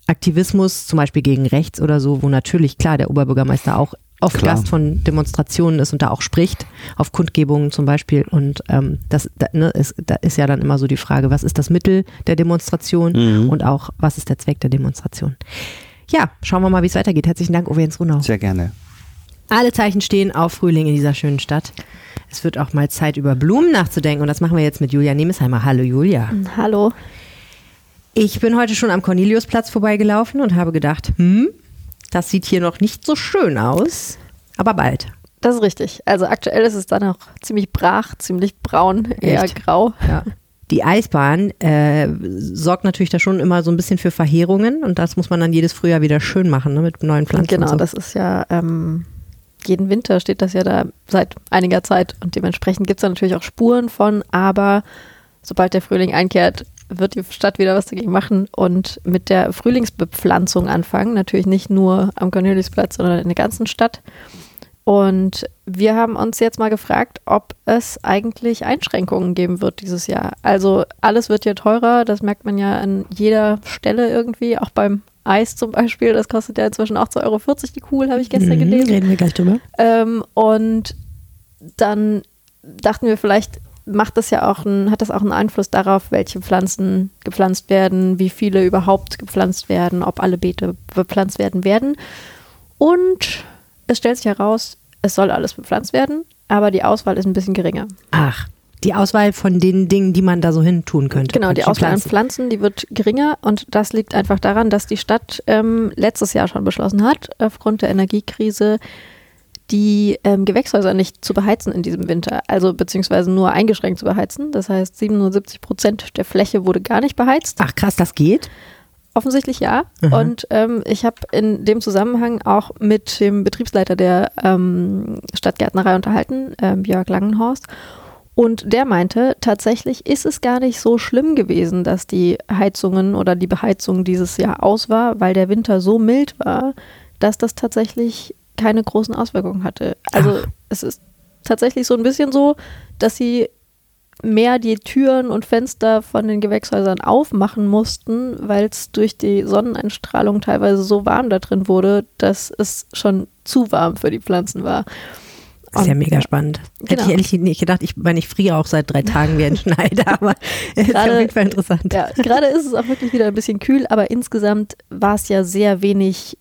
Aktivismus, zum Beispiel gegen rechts oder so, wo natürlich klar der Oberbürgermeister auch oft Klar. Gast von Demonstrationen ist und da auch spricht, auf Kundgebungen zum Beispiel. Und ähm, das da, ne, ist, da ist ja dann immer so die Frage, was ist das Mittel der Demonstration Mhm. und auch, was ist der Zweck der Demonstration? Ja, schauen wir mal, wie es weitergeht. Herzlichen Dank, Uwe Jens Runau. Sehr gerne. Alle Zeichen stehen auf Frühling in dieser schönen Stadt. Es wird auch mal Zeit, über Blumen nachzudenken. Und das machen wir jetzt mit Julia Nemesheimer. Hallo Julia. Hallo. Ich bin heute schon am Corneliusplatz vorbeigelaufen und habe gedacht, hm, das sieht hier noch nicht so schön aus, aber bald. Das ist richtig. Also aktuell ist es dann noch ziemlich brach, ziemlich braun, eher Echt? grau. Ja. Die Eisbahn äh, sorgt natürlich da schon immer so ein bisschen für Verheerungen und das muss man dann jedes Frühjahr wieder schön machen ne, mit neuen Pflanzen. genau, so. das ist ja, ähm, jeden Winter steht das ja da seit einiger Zeit und dementsprechend gibt es da natürlich auch Spuren von, aber sobald der Frühling einkehrt, wird die Stadt wieder was dagegen machen und mit der Frühlingsbepflanzung anfangen. Natürlich nicht nur am Corneliusplatz, sondern in der ganzen Stadt. Und wir haben uns jetzt mal gefragt, ob es eigentlich Einschränkungen geben wird dieses Jahr. Also alles wird ja teurer, das merkt man ja an jeder Stelle irgendwie, auch beim Eis zum Beispiel. Das kostet ja inzwischen auch 2,40 Euro die Kugel, habe ich gestern Mhm, gelesen. Reden wir gleich drüber. Ähm, und dann dachten wir, vielleicht macht das ja auch ein, hat das auch einen Einfluss darauf, welche Pflanzen gepflanzt werden, wie viele überhaupt gepflanzt werden, ob alle Beete bepflanzt werden werden. Und es stellt sich heraus, es soll alles bepflanzt werden, aber die Auswahl ist ein bisschen geringer. Ach, die Auswahl von den Dingen, die man da so hin tun könnte. Genau, die Auswahl an Pflanzen. Pflanzen, die wird geringer und das liegt einfach daran, dass die Stadt ähm, letztes Jahr schon beschlossen hat, aufgrund der Energiekrise die ähm, Gewächshäuser nicht zu beheizen in diesem Winter, also beziehungsweise nur eingeschränkt zu beheizen. Das heißt, 77 Prozent der Fläche wurde gar nicht beheizt. Ach krass, das geht? Offensichtlich ja. Aha. Und ähm, ich habe in dem Zusammenhang auch mit dem Betriebsleiter der ähm, Stadtgärtnerei unterhalten, ähm, Jörg Langenhorst. Und der meinte, tatsächlich ist es gar nicht so schlimm gewesen, dass die Heizungen oder die Beheizung dieses Jahr aus war, weil der Winter so mild war, dass das tatsächlich keine großen Auswirkungen hatte. Also Ach. es ist tatsächlich so ein bisschen so, dass sie mehr die Türen und Fenster von den Gewächshäusern aufmachen mussten, weil es durch die Sonneneinstrahlung teilweise so warm da drin wurde, dass es schon zu warm für die Pflanzen war. Das ist ja mega spannend. Hätte Genau. ich ehrlich nicht gedacht. Ich meine, ich friere auch seit drei Tagen wie ein Schneider, aber ist ja auf jeden Fall interessant. Ja, gerade ist es auch wirklich wieder ein bisschen kühl, aber insgesamt war es ja sehr wenig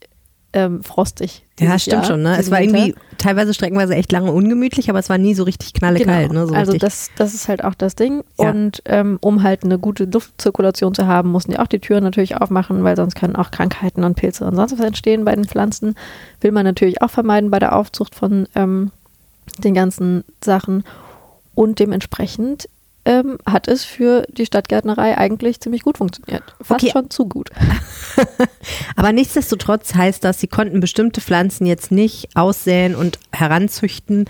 ähm, frostig. Ja, stimmt Jahr, schon. Ne? Es war Winter. irgendwie teilweise streckenweise echt lange ungemütlich, aber es war nie so richtig knallekalt. Genau. Ne? So also richtig. das, das ist halt auch das Ding. Ja. Und ähm, um halt eine gute Luftzirkulation zu haben, mussten die auch die Türen natürlich aufmachen, weil sonst können auch Krankheiten und Pilze und sonst was entstehen bei den Pflanzen. Will man natürlich auch vermeiden bei der Aufzucht von ähm, den ganzen Sachen. Und dementsprechend ähm, hat es für die Stadtgärtnerei eigentlich ziemlich gut funktioniert. Fast Okay. schon zu gut. Aber nichtsdestotrotz heißt das, sie konnten bestimmte Pflanzen jetzt nicht aussäen und heranzüchten,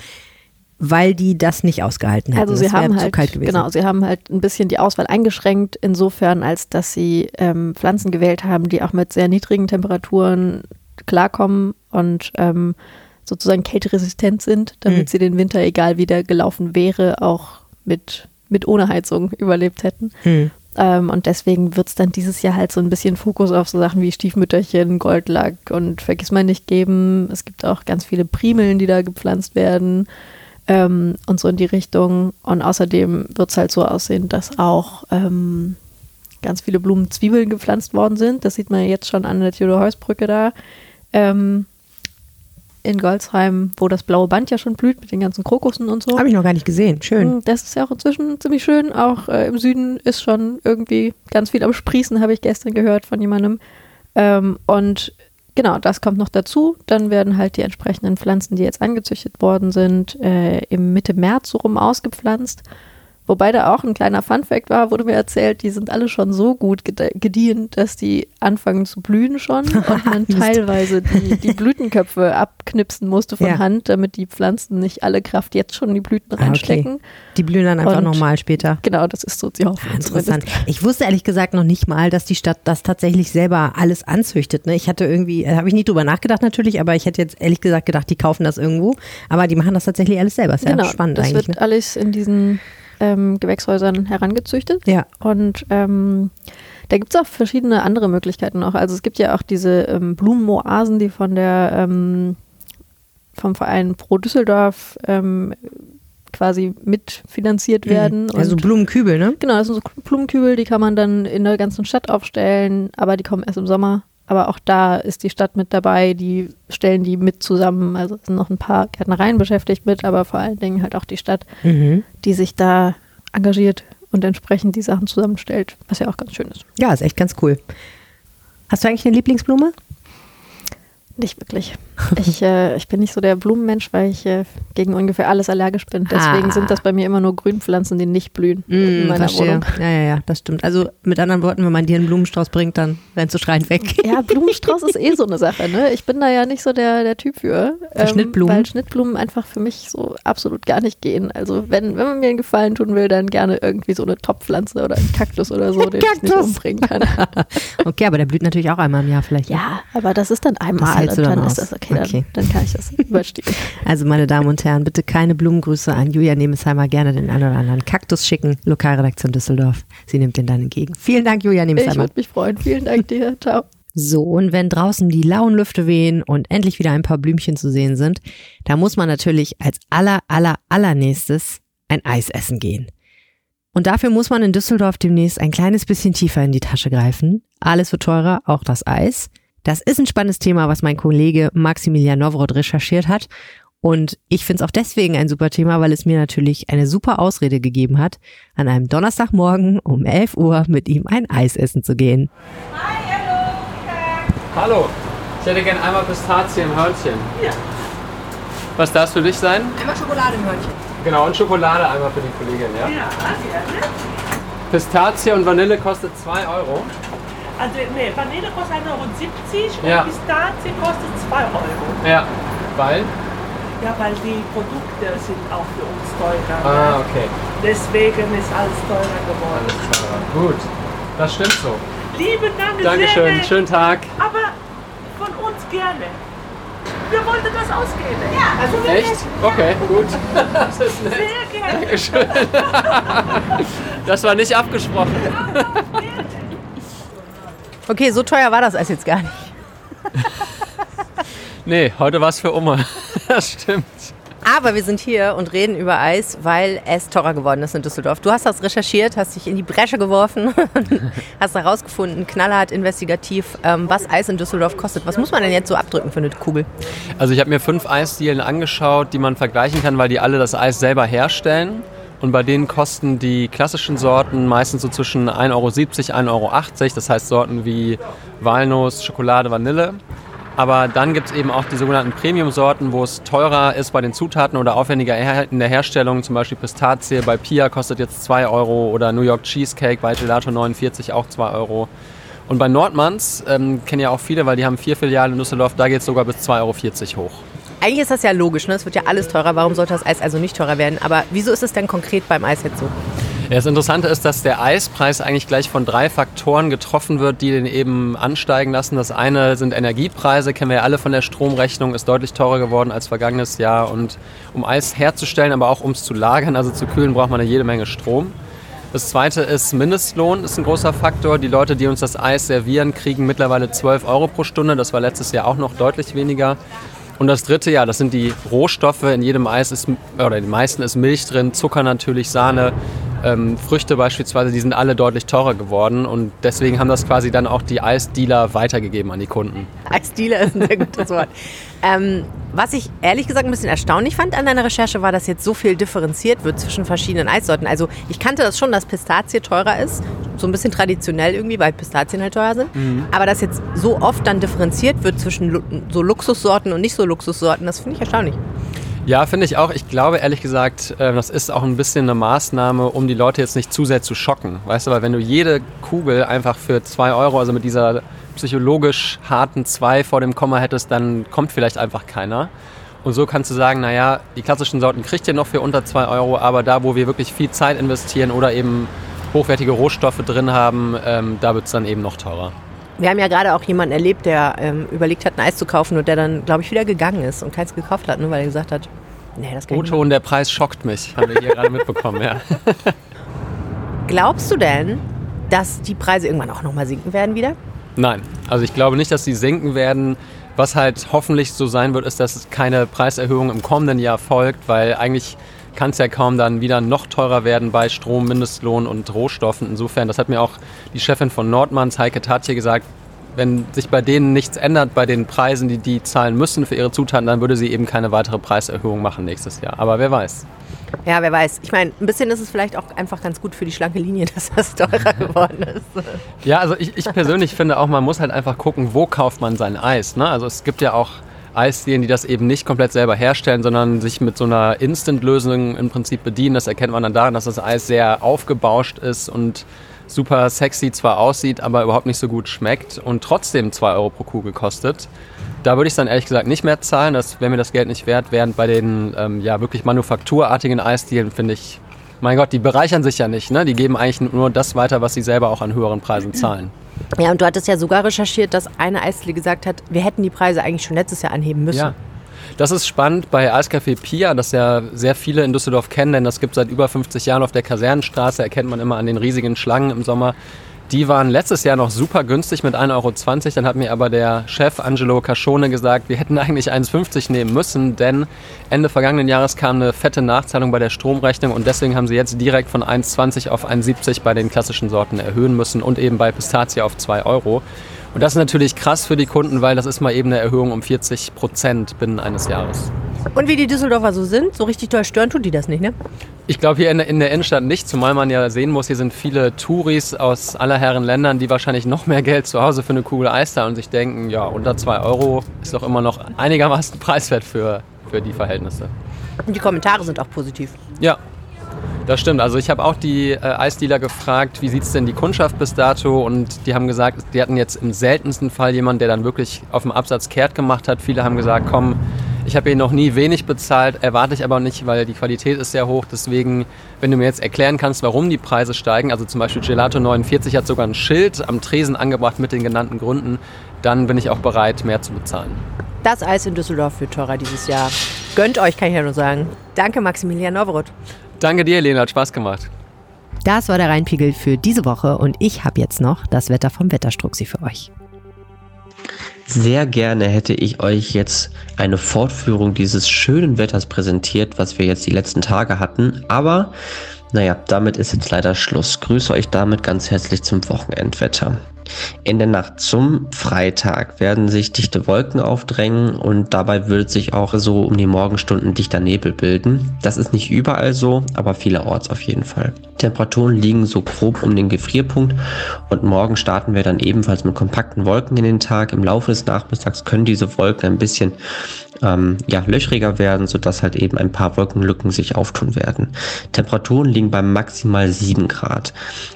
weil die das nicht ausgehalten hätten. Also sie das haben zu halt, kalt gewesen. genau, sie haben halt ein bisschen die Auswahl eingeschränkt, insofern, als dass sie ähm, Pflanzen gewählt haben, die auch mit sehr niedrigen Temperaturen klarkommen und ähm, sozusagen kälteresistent sind, damit Mhm. sie den Winter, egal wie der gelaufen wäre, auch mit, mit ohne Heizung überlebt hätten. Hm. Ähm, und deswegen wird es dann dieses Jahr halt so ein bisschen Fokus auf so Sachen wie Stiefmütterchen, Goldlack und Vergiss mal nicht geben. Es gibt auch ganz viele Primeln, die da gepflanzt werden ähm, und so in die Richtung. Und außerdem wird es halt so aussehen, dass auch ähm, ganz viele Blumenzwiebeln gepflanzt worden sind. Das sieht man jetzt schon an der Theodor-Heuss-Brücke da. Ähm, in Goldsheim, wo das blaue Band ja schon blüht mit den ganzen Krokussen und so. Habe ich noch gar nicht gesehen. Schön. Hm, das ist ja auch inzwischen ziemlich schön. Auch äh, im Süden ist schon irgendwie ganz viel am Sprießen, habe ich gestern gehört von jemandem. Ähm, und genau, das kommt noch dazu. Dann werden halt die entsprechenden Pflanzen, die jetzt angezüchtet worden sind, äh, im Mitte März so rum ausgepflanzt. Wobei da auch ein kleiner Funfact war, wurde mir erzählt, die sind alle schon so gut gediehen, dass die anfangen zu blühen schon und man teilweise die, die, Blütenköpfe abknipsen musste von ja. Hand, damit die Pflanzen nicht alle Kraft jetzt schon in die Blüten reinstecken. Ah, okay. Die blühen dann einfach nochmal später. Genau, das ist so die Hoffnung. Ah, interessant. Ich wusste ehrlich gesagt noch nicht mal, dass die Stadt das tatsächlich selber alles anzüchtet. Ne? Ich hatte irgendwie, da äh, habe ich nie drüber nachgedacht natürlich, aber ich hätte jetzt ehrlich gesagt gedacht, die kaufen das irgendwo. Aber die machen das tatsächlich alles selber. Ist ja genau, spannend das eigentlich. Das wird ne? alles in diesen ähm, Gewächshäusern herangezüchtet. Ja. Und ähm, da gibt es auch verschiedene andere Möglichkeiten noch. Also es gibt ja auch diese ähm, Blumenmoasen, die von der ähm, vom Verein Pro Düsseldorf ähm, quasi mitfinanziert mhm. werden. Also Blumenkübel, ne? Genau, das sind so Blumenkübel, die kann man dann in der ganzen Stadt aufstellen, aber die kommen erst im Sommer. Aber auch da ist die Stadt mit dabei, die stellen die mit zusammen. Also sind noch ein paar Gärtnereien beschäftigt mit, aber vor allen Dingen halt auch die Stadt, mhm. die sich da engagiert und entsprechend die Sachen zusammenstellt, was ja auch ganz schön ist. Ja, ist echt ganz cool. Hast du eigentlich eine Lieblingsblume? Nicht wirklich. Ich, äh, ich bin nicht so der Blumenmensch, weil ich äh, gegen ungefähr alles allergisch bin. Deswegen ah. sind das bei mir immer nur Grünpflanzen, die nicht blühen mm, in meiner verstehe. Wohnung. Ja, ja, ja, das stimmt. Also mit anderen Worten, wenn man dir einen Blumenstrauß bringt, dann rennst du schreiend weg. Ja, Blumenstrauß ist eh so eine Sache. Ne? Ich bin da ja nicht so der, der Typ für. Ähm, Schnittblumen? Weil Schnittblumen einfach für mich so absolut gar nicht gehen. Also wenn, wenn man mir einen Gefallen tun will, dann gerne irgendwie so eine Topfpflanze oder einen Kaktus oder so, den ich nicht umbringen kann. okay, aber der blüht natürlich auch einmal im Jahr vielleicht. Ne? Ja, aber das ist dann einmal und dann, dann ist das okay okay, dann, dann kann ich das überstehen. Also meine Damen und Herren, bitte keine Blumengrüße an Julia Nemesheimer, gerne den einen oder anderen Kaktus schicken. Lokalredaktion Düsseldorf. Sie nimmt den dann entgegen. Vielen Dank, Julia Nemesheimer. Ich würde mich freuen. Vielen Dank dir. Ciao. So, und wenn draußen die lauen Lüfte wehen und endlich wieder ein paar Blümchen zu sehen sind, da muss man natürlich als aller, aller, allernächstes ein Eis essen gehen. Und dafür muss man in Düsseldorf demnächst ein kleines bisschen tiefer in die Tasche greifen. Alles wird teurer, auch das Eis. Das ist ein spannendes Thema, was mein Kollege Maximilian Nowrod recherchiert hat. Und ich finde es auch deswegen ein super Thema, weil es mir natürlich eine super Ausrede gegeben hat, an einem Donnerstagmorgen um 11 Uhr mit ihm ein Eis essen zu gehen. Hi, hallo. Hallo, ich hätte gerne einmal Pistazie im Hörnchen. Ja. Was darf es für dich sein? Einmal Schokolade im Hörnchen. Genau, und Schokolade einmal für die Kollegin, ja? Ja, gerne. Pistazie und Vanille kostet 2 Euro. Also nee, Vanille kostet 1,70 Euro und ja. Pistazie kostet 2 Euro. Ja, weil? Ja, weil die Produkte sind auch für uns teurer. Ah, okay. Deswegen ist alles teurer geworden. Alles teurer. Gut, das stimmt so. Lieben Dank, Dankeschön, sehr schönen Tag. Aber von uns gerne. Wir wollten das ausgeben. Ja, also Echt? Okay, gut. Das ist nett. Sehr gerne. Dankeschön. Das war nicht abgesprochen. Okay, so teuer war das Eis jetzt gar nicht. nee, heute war es für Oma. das stimmt. Aber wir sind hier und reden über Eis, weil es teurer geworden ist in Düsseldorf. Du hast das recherchiert, hast dich in die Bresche geworfen, hast herausgefunden, knallhart investigativ, ähm, was Eis in Düsseldorf kostet. Was muss man denn jetzt so abdrücken für eine Kugel? Also ich habe mir fünf Eisdielen angeschaut, die man vergleichen kann, weil die alle das Eis selber herstellen. Und bei denen kosten die klassischen Sorten meistens so zwischen 1,70 Euro, 1,80 Euro. Das heißt Sorten wie Walnuss, Schokolade, Vanille. Aber dann gibt es eben auch die sogenannten Premium-Sorten, wo es teurer ist bei den Zutaten oder aufwendiger in der Herstellung. Zum Beispiel Pistazie bei Pia kostet jetzt 2 Euro oder New York Cheesecake bei Gelato 49 auch 2 Euro. Und bei Nordmanns ähm, kennen ja auch viele, weil die haben vier Filialen in Düsseldorf, da geht es sogar bis 2,40 Euro hoch. Eigentlich ist das ja logisch, ne? es wird ja alles teurer. Warum sollte das Eis also nicht teurer werden? Aber wieso ist es denn konkret beim Eis jetzt so? Ja, das Interessante ist, dass der Eispreis eigentlich gleich von drei Faktoren getroffen wird, die den eben ansteigen lassen. Das eine sind Energiepreise, kennen wir ja alle von der Stromrechnung, ist deutlich teurer geworden als vergangenes Jahr. Und um Eis herzustellen, aber auch um es zu lagern, also zu kühlen, braucht man eine jede Menge Strom. Das zweite ist Mindestlohn, ist ein großer Faktor. Die Leute, die uns das Eis servieren, kriegen mittlerweile 12 Euro pro Stunde. Das war letztes Jahr auch noch deutlich weniger. Und das dritte, ja, das sind die Rohstoffe. In jedem Eis ist, oder in den meisten ist Milch drin, Zucker natürlich, Sahne, ähm, Früchte beispielsweise, die sind alle deutlich teurer geworden. Und deswegen haben das quasi dann auch die Eisdealer weitergegeben an die Kunden. Eisdealer ist ein sehr gutes Wort. ähm, was ich ehrlich gesagt ein bisschen erstaunlich fand an deiner Recherche, war, dass jetzt so viel differenziert wird zwischen verschiedenen Eissorten. Also ich kannte das schon, dass Pistazie teurer ist, so ein bisschen traditionell irgendwie, weil Pistazien halt teuer sind. Mhm. Aber dass jetzt so oft dann differenziert wird zwischen so Luxussorten und nicht so Luxussorten, das finde ich erstaunlich. Ja, finde ich auch. Ich glaube ehrlich gesagt, äh, das ist auch ein bisschen eine Maßnahme, um die Leute jetzt nicht zu sehr zu schocken. Weißt du, weil wenn du jede Kugel einfach für 2 Euro, also mit dieser psychologisch harten 2 vor dem Komma hättest, dann kommt vielleicht einfach keiner. Und so kannst du sagen, naja, die klassischen Sorten kriegt ihr noch für unter 2 Euro, aber da, wo wir wirklich viel Zeit investieren oder eben hochwertige Rohstoffe drin haben, ähm, da wird es dann eben noch teurer. Wir haben ja gerade auch jemanden erlebt, der ähm, überlegt hat, ein Eis zu kaufen und der dann, glaube ich, wieder gegangen ist und keins gekauft hat, nur weil er gesagt hat, nee, das kann Otto und der Preis schockt mich, haben wir hier gerade mitbekommen, ja. Glaubst du denn, dass die Preise irgendwann auch nochmal sinken werden wieder? Nein, also ich glaube nicht, dass sie sinken werden. Was halt hoffentlich so sein wird, ist, dass keine Preiserhöhung im kommenden Jahr folgt, weil eigentlich kann es ja kaum dann wieder noch teurer werden bei Strom, Mindestlohn und Rohstoffen. Insofern, das hat mir auch die Chefin von Nordmanns, Heike Tatje, gesagt, wenn sich bei denen nichts ändert, bei den Preisen, die die zahlen müssen für ihre Zutaten, dann würde sie eben keine weitere Preiserhöhung machen nächstes Jahr. Aber wer weiß. Ja, wer weiß. Ich meine, ein bisschen ist es vielleicht auch einfach ganz gut für die schlanke Linie, dass das teurer geworden ist. Ja, also ich, ich persönlich finde auch, man muss halt einfach gucken, wo kauft man sein Eis. Ne? Also es gibt ja auch Eisdielen, die das eben nicht komplett selber herstellen, sondern sich mit so einer Instant-Lösung im Prinzip bedienen. Das erkennt man dann daran, dass das Eis sehr aufgebauscht ist und super sexy zwar aussieht, aber überhaupt nicht so gut schmeckt und trotzdem 2 Euro pro Kugel kostet. Da würde ich es dann ehrlich gesagt nicht mehr zahlen, das wäre mir das Geld nicht wert, während bei den ähm, ja, wirklich manufakturartigen Eisdielen finde ich, mein Gott, die bereichern sich ja nicht, ne? die geben eigentlich nur das weiter, was sie selber auch an höheren Preisen zahlen. Ja, und du hattest ja sogar recherchiert, dass eine Eisdiele gesagt hat, wir hätten die Preise eigentlich schon letztes Jahr anheben müssen. Ja. Das ist spannend bei Eiscafé Pia, das ja sehr viele in Düsseldorf kennen, denn das gibt seit über 50 Jahren auf der Kasernenstraße, erkennt man immer an den riesigen Schlangen im Sommer. Die waren letztes Jahr noch super günstig mit 1,20 Euro. Dann hat mir aber der Chef Angelo Cascione gesagt, wir hätten eigentlich 1,50 nehmen müssen, denn Ende vergangenen Jahres kam eine fette Nachzahlung bei der Stromrechnung und deswegen haben sie jetzt direkt von 1,20 auf 1,70 bei den klassischen Sorten erhöhen müssen und eben bei Pistazie auf 2 Euro. Und das ist natürlich krass für die Kunden, weil das ist mal eben eine Erhöhung um 40 Prozent binnen eines Jahres. Und wie die Düsseldorfer so sind, so richtig doll stören tut die das nicht, ne? Ich glaube hier in der, in der, Innenstadt nicht, zumal man ja sehen muss, hier sind viele Touris aus aller Herren Ländern, die wahrscheinlich noch mehr Geld zu Hause für eine Kugel Eis da und sich denken, ja, unter 2 Euro ist doch immer noch einigermaßen preiswert für, für die Verhältnisse. Und die Kommentare sind auch positiv. Ja, das stimmt. Also ich habe auch die äh, Eisdealer gefragt, wie sieht es denn die Kundschaft bis dato? Und die haben gesagt, die hatten jetzt im seltensten Fall jemanden, der dann wirklich auf dem Absatz kehrt gemacht hat. Viele haben gesagt, komm, ich habe hier noch nie wenig bezahlt, erwarte ich aber nicht, weil die Qualität ist sehr hoch. Deswegen, wenn du mir jetzt erklären kannst, warum die Preise steigen, also zum Beispiel Gelato 49 hat sogar ein Schild am Tresen angebracht mit den genannten Gründen, dann bin ich auch bereit, mehr zu bezahlen. Das Eis in Düsseldorf wird teurer dieses Jahr. Gönnt euch, kann ich ja nur sagen. Danke, Maximilian Nowroth. Danke dir, Lena, hat Spaß gemacht. Das war der Rheinpegel für diese Woche und ich habe jetzt noch das Wetter vom Wetterstruxi für euch. Sehr gerne hätte ich euch jetzt eine Fortführung dieses schönen Wetters präsentiert, was wir jetzt die letzten Tage hatten. Aber naja, damit ist jetzt leider Schluss. Grüße euch damit ganz herzlich zum Wochenendwetter. In der Nacht zum Freitag werden sich dichte Wolken aufdrängen und dabei wird sich auch so um die Morgenstunden dichter Nebel bilden. Das ist nicht überall so, aber vielerorts auf jeden Fall. Temperaturen liegen so grob um den Gefrierpunkt und morgen starten wir dann ebenfalls mit kompakten Wolken in den Tag. Im Laufe des Nachmittags können diese Wolken ein bisschen ähm, ja, löchriger werden, sodass halt eben ein paar Wolkenlücken sich auftun werden. Temperaturen liegen bei maximal 7 Grad.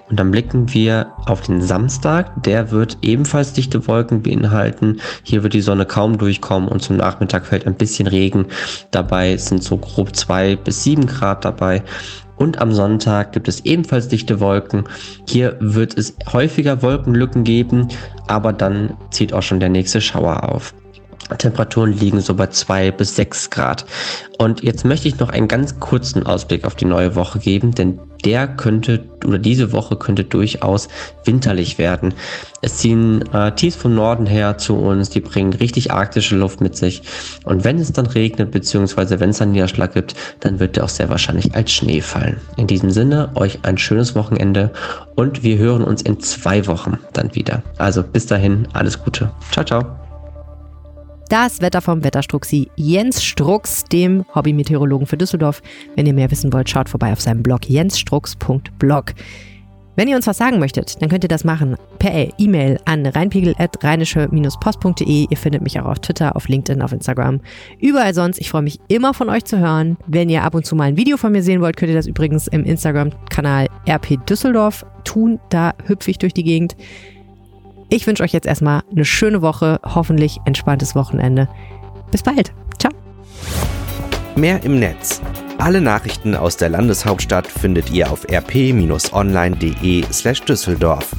Und dann blicken wir auf den Samstag. Der wird ebenfalls dichte Wolken beinhalten. Hier wird die Sonne kaum durchkommen und zum Nachmittag fällt ein bisschen Regen. Dabei sind so grob 2 bis 7 Grad dabei. Und am Sonntag gibt es ebenfalls dichte Wolken. Hier wird es häufiger Wolkenlücken geben, aber dann zieht auch schon der nächste Schauer auf. Temperaturen liegen so bei zwei bis sechs Grad. Und jetzt möchte ich noch einen ganz kurzen Ausblick auf die neue Woche geben, denn der könnte oder diese Woche könnte durchaus winterlich werden. Es ziehen äh, Tiefs vom Norden her zu uns, die bringen richtig arktische Luft mit sich. Und wenn es dann regnet, beziehungsweise wenn es dann Niederschlag gibt, dann wird der auch sehr wahrscheinlich als Schnee fallen. In diesem Sinne, euch ein schönes Wochenende und wir hören uns in zwei Wochen dann wieder. Also bis dahin, alles Gute. Ciao, ciao. Das Wetter vom Wetterstruxi Jens Strux, dem Hobbymeteorologen für Düsseldorf. Wenn ihr mehr wissen wollt, schaut vorbei auf seinem Blog jensstrux.blog. Wenn ihr uns was sagen möchtet, dann könnt ihr das machen per E-Mail an reinpegel.rheinische-post.de. Ihr findet mich auch auf Twitter, auf LinkedIn, auf Instagram, überall sonst. Ich freue mich immer von euch zu hören. Wenn ihr ab und zu mal ein Video von mir sehen wollt, könnt ihr das übrigens im Instagram-Kanal RP Düsseldorf tun. Da hüpfe ich durch die Gegend. Ich wünsche euch jetzt erstmal eine schöne Woche, hoffentlich entspanntes Wochenende. Bis bald. Ciao. Mehr im Netz. Alle Nachrichten aus der Landeshauptstadt findet ihr auf rp-online.de/düsseldorf.